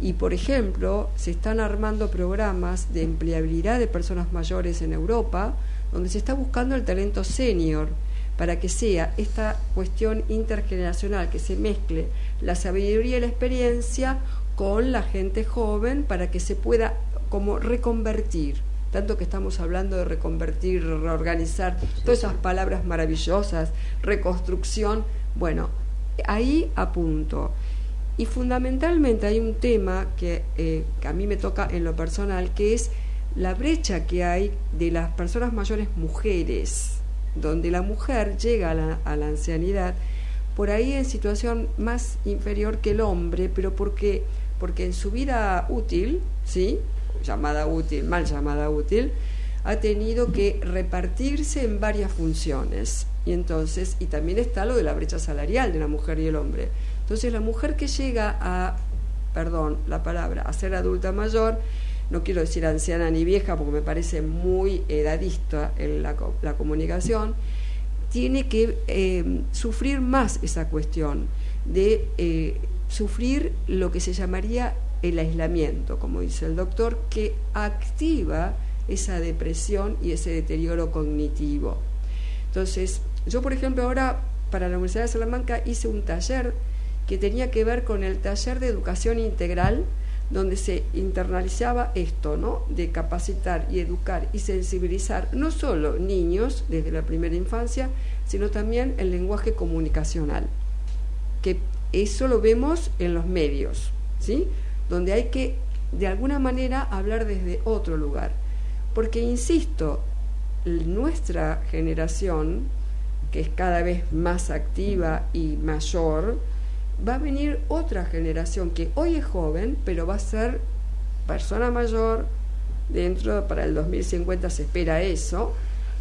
y, por ejemplo, se están armando programas de empleabilidad de personas mayores en Europa, donde se está buscando el talento senior para que sea esta cuestión intergeneracional, que se mezcle la sabiduría y la experiencia con la gente joven para que se pueda como reconvertir. Tanto que estamos hablando de reconvertir, reorganizar, todas esas palabras maravillosas, reconstrucción. Bueno, ahí apunto. Y fundamentalmente hay un tema que, eh, que, a mí me toca en lo personal, que es la brecha que hay de las personas mayores mujeres, donde la mujer llega a la, a la ancianidad por ahí en situación más inferior que el hombre, pero porque, porque en su vida útil, ¿sí? Llamada útil, mal llamada útil, ha tenido que repartirse en varias funciones. Y entonces, y también está lo de la brecha salarial de la mujer y el hombre. Entonces la mujer que llega a, perdón, la palabra, a ser adulta mayor, no quiero decir anciana ni vieja porque me parece muy edadista en la, comunicación, tiene que eh, sufrir más esa cuestión de eh, sufrir lo que se llamaría el aislamiento, como dice el doctor, que activa esa depresión y ese deterioro cognitivo. Entonces, yo por ejemplo ahora para la Universidad de Salamanca hice un taller que tenía que ver con el taller de educación integral, donde se internalizaba esto, ¿no? De capacitar y educar y sensibilizar no solo niños desde la primera infancia, sino también el lenguaje comunicacional, que eso lo vemos en los medios, ¿sí? Donde hay que de alguna manera hablar desde otro lugar, porque insisto, nuestra generación que es cada vez más activa y mayor, va a venir otra generación que hoy es joven, pero va a ser persona mayor, dentro para el 2050 se espera eso,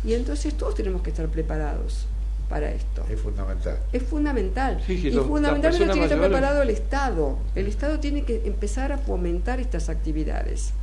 y entonces todos tenemos que estar preparados para esto. Es fundamental. Es fundamental. y fundamentalmente tiene que estar preparado el Estado. El Estado tiene que empezar a fomentar estas actividades,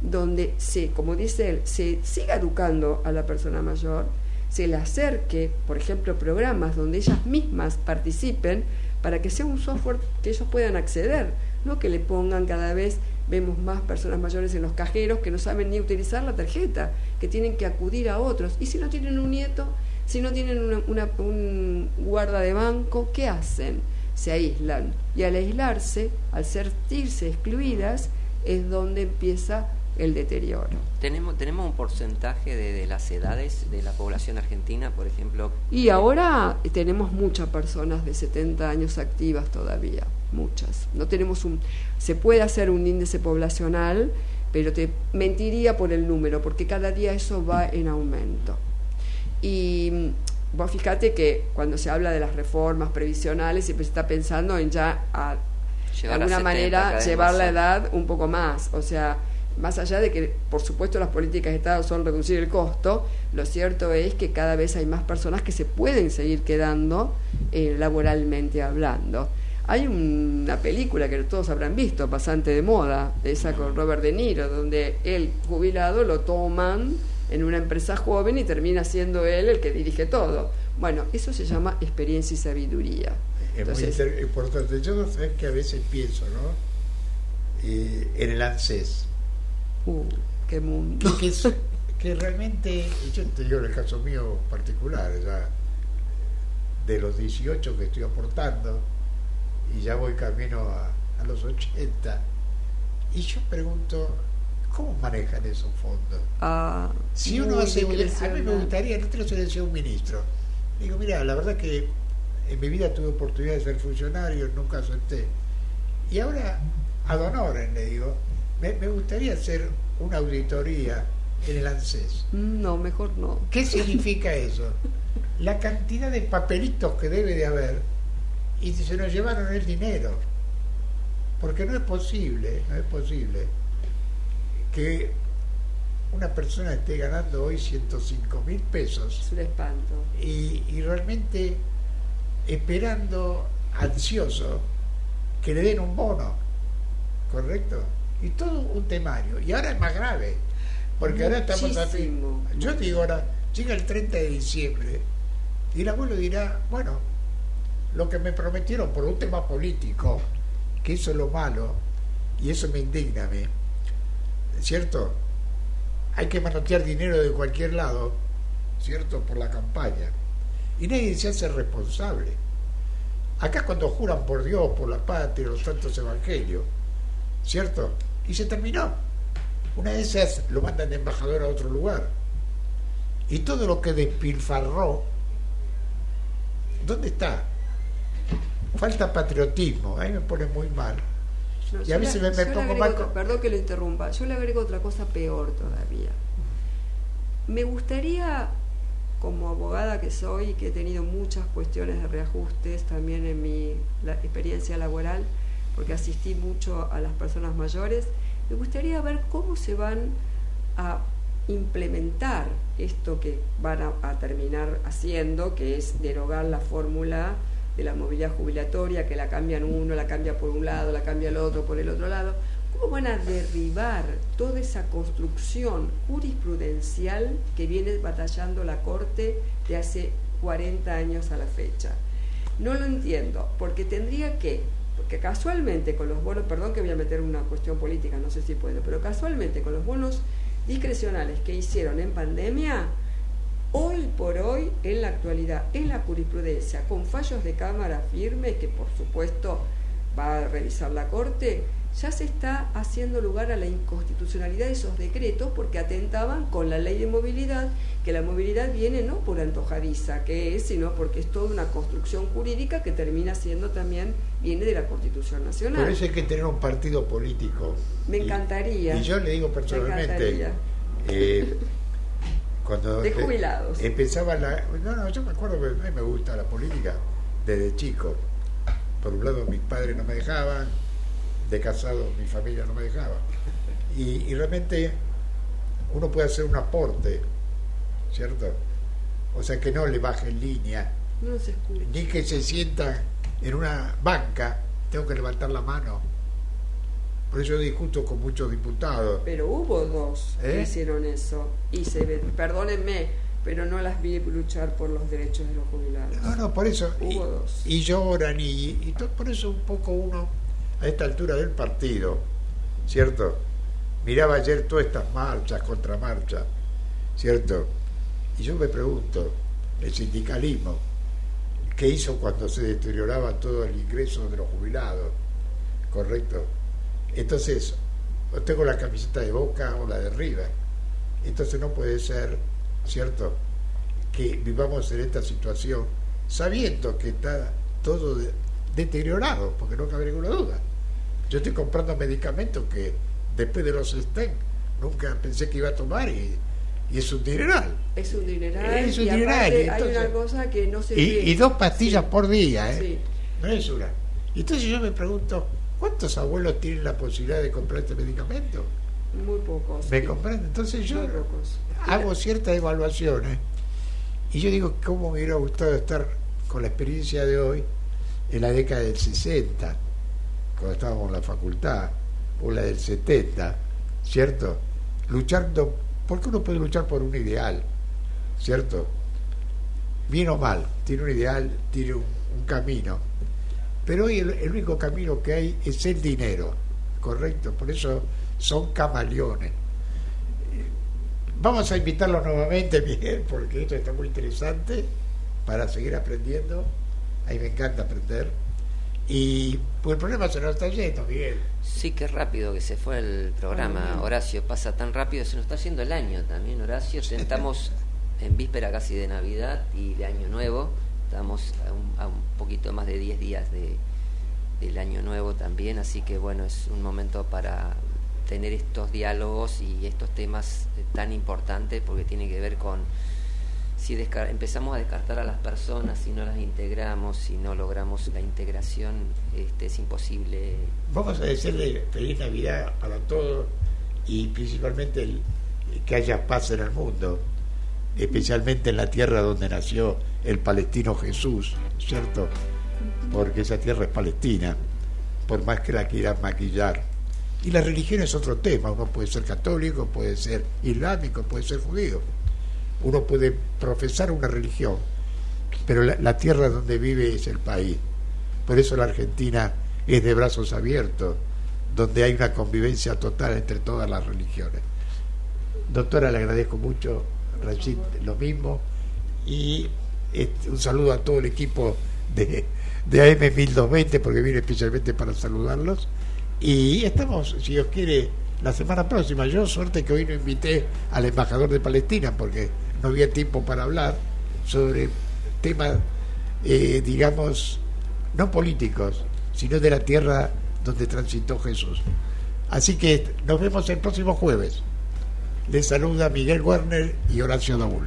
donde se, como dice él, se siga educando a la persona mayor, se le acerque, por ejemplo, programas donde ellas mismas participen para que sea un software que ellos puedan acceder, no que le pongan cada vez vemos más personas mayores en los cajeros que no saben ni utilizar la tarjeta, que tienen que acudir a otros. Y si no tienen un nieto, si no tienen una, un guarda de banco, ¿qué hacen? Se aíslan. Y al aislarse, al sentirse excluidas, es donde empieza el deterioro. ¿Tenemos, tenemos un porcentaje de, las edades de la población argentina, por ejemplo? Y ahora tenemos muchas personas de 70 años activas todavía, muchas. No tenemos un, se puede hacer un índice poblacional, pero te mentiría por el número, porque cada día eso va en aumento. Y vos fíjate que cuando se habla de las reformas previsionales, siempre se está pensando en ya, de alguna manera, llevar la edad un poco más. O sea, más allá de que, por supuesto, las políticas de Estado son reducir el costo, lo cierto es que cada vez hay más personas que se pueden seguir quedando eh, laboralmente hablando. Hay una película que todos habrán visto, bastante de moda, esa con Robert De Niro, donde el jubilado lo toman en una empresa joven y termina siendo él el que dirige todo. Bueno, eso se llama experiencia y sabiduría. Es muy importante. Yo no sé que a veces pienso, ¿no? Eh, en el ANSES Uh, qué mundo. Que, que realmente, yo te digo en el caso mío particular, ya de los 18 que estoy aportando, y ya voy camino a, los 80, y yo pregunto, ¿cómo manejan esos fondos? Ah, si uno hace, a mí me gustaría, no te lo decía un ministro, digo, mira, la verdad que en mi vida tuve oportunidad de ser funcionario, nunca acepté. Y ahora, ad honorem, le digo, me, gustaría hacer una auditoría en el ANSES. No, mejor no. ¿Qué significa eso? La cantidad de papelitos que debe de haber y se nos llevaron el dinero. Porque no es posible, no es posible que una persona esté ganando hoy 105 mil pesos. Es un espanto. Y, y realmente esperando, ansioso, que le den un bono. ¿Correcto? y todo un temario. Y ahora es más grave, porque ahora estamos así. Yo digo ahora, llega el 30 de diciembre y el abuelo dirá, bueno, lo que me prometieron por un tema político, que eso es lo malo, y eso me indigna a mí, ¿cierto? Hay que manotear dinero de cualquier lado, ¿cierto? Por la campaña. Y nadie se hace responsable. Acá cuando juran por Dios, por la patria, los santos evangelios, ¿cierto? y se terminó. Una de esas lo mandan de embajador a otro lugar. Y todo lo que despilfarró, ¿dónde está? Falta patriotismo, ahí me pone muy mal. Y a veces me, pongo mal. Perdón que lo interrumpa, yo le agrego otra cosa peor todavía. Me gustaría, como abogada que soy y que he tenido muchas cuestiones de reajustes también en mi experiencia laboral, porque asistí mucho a las personas mayores, me gustaría ver cómo se van a implementar esto que van a, terminar haciendo, que es derogar la fórmula de la movilidad jubilatoria, que la cambian uno, la cambia por un lado, la cambia el otro por el otro lado. ¿Cómo van a derribar toda esa construcción jurisprudencial que viene batallando la Corte de hace 40 años a la fecha. No lo entiendo, porque tendría que, porque casualmente con los bonos, perdón que voy a meter una cuestión política, no sé si puedo, pero casualmente con los bonos discrecionales que hicieron en pandemia, hoy por hoy, en la actualidad, en la jurisprudencia, con fallos de Cámara firme, que por supuesto va a revisar la Corte, ya se está haciendo lugar a la inconstitucionalidad de esos decretos porque atentaban con la ley de movilidad, que la movilidad viene no por antojadiza que es, sino porque es toda una construcción jurídica que termina siendo también, viene de la Constitución Nacional. Por eso hay que tener un partido político. Me encantaría. Y, yo le digo personalmente, eh, cuando de jubilados. empezaba la... No, no, yo me acuerdo que a mí me gusta la política desde chico. Por un lado mis padres no me dejaban, de casado mi familia no me dejaba. Y, realmente uno puede hacer un aporte, ¿cierto? O sea, que no le baje en línea, ni que se sienta en una banca, tengo que levantar la mano. Por eso discuto con muchos diputados. Pero hubo dos que ¿Eh? hicieron eso. Y se perdónenme, pero no las vi luchar por los derechos de los jubilados. No, no, por eso. Hubo y, dos. Y lloran, y, y por eso un poco uno a esta altura del partido, ¿cierto? Miraba ayer todas estas marchas, contramarchas, ¿cierto? Y yo me pregunto, el sindicalismo, ¿qué hizo cuando se deterioraba todo el ingreso de los jubilados? ¿Correcto? Entonces, tengo la camiseta de Boca o la de River. Entonces no puede ser, ¿cierto?, que vivamos en esta situación sabiendo que está todo deteriorado, porque no cabe ninguna duda. Yo estoy comprando medicamentos que después de los STEM nunca pensé que iba a tomar y, es un dineral. Es un dineral. Es un y dineral. hay una cosa que no se y, y dos pastillas por día, ¿eh? No es una. Y entonces yo me pregunto, ¿cuántos abuelos tienen la posibilidad de comprar este medicamento? Muy pocos. ¿Me comprenden? Entonces yo hago ciertas evaluaciones y yo digo, ¿cómo me hubiera gustado estar con la experiencia de hoy en la década del 60? cuando estábamos en la facultad, o la del 70, ¿cierto? Luchando, porque uno puede luchar por un ideal, ¿cierto? Bien o mal, tiene un ideal, tiene un, camino. Pero hoy el, único camino que hay es el dinero, ¿correcto? Por eso son camaleones. Vamos a invitarlos nuevamente, Miguel, porque esto está muy interesante para seguir aprendiendo. A mí me encanta aprender y pues el problema se nos está yendo, Miguel. Sí, qué rápido que se fue el programa, Horacio. Pasa tan rápido, se nos está yendo el año también, Horacio. Estamos en víspera casi de Navidad y de Año Nuevo. Estamos a un, poquito más de 10 días de, del Año Nuevo también. Así que bueno, es un momento para tener estos diálogos y estos temas tan importantes porque tiene que ver con si empezamos a descartar a las personas, si no las integramos, si no logramos la integración, este, es imposible. Vamos a decirle feliz Navidad para todos y principalmente el, que haya paz en el mundo, especialmente en la tierra donde nació el palestino Jesús, ¿cierto? Porque esa tierra es palestina, por más que la quieran maquillar. Y la religión es otro tema, uno puede ser católico, puede ser islámico, puede ser judío uno puede profesar una religión, pero la, tierra donde vive es el país. Por eso la Argentina es de brazos abiertos, donde hay una convivencia total entre todas las religiones. Doctora, le agradezco mucho, Rachid, lo mismo, y este, un saludo a todo el equipo de, de AM1220, porque vine especialmente para saludarlos. Y estamos, si Dios quiere, la semana próxima. Yo suerte que hoy no invité al embajador de Palestina, porque no había tiempo para hablar sobre temas, eh, digamos, no políticos, sino de la tierra donde transitó Jesús. Así que nos vemos el próximo jueves. Les saluda Miguel Werner y Horacio Daúl.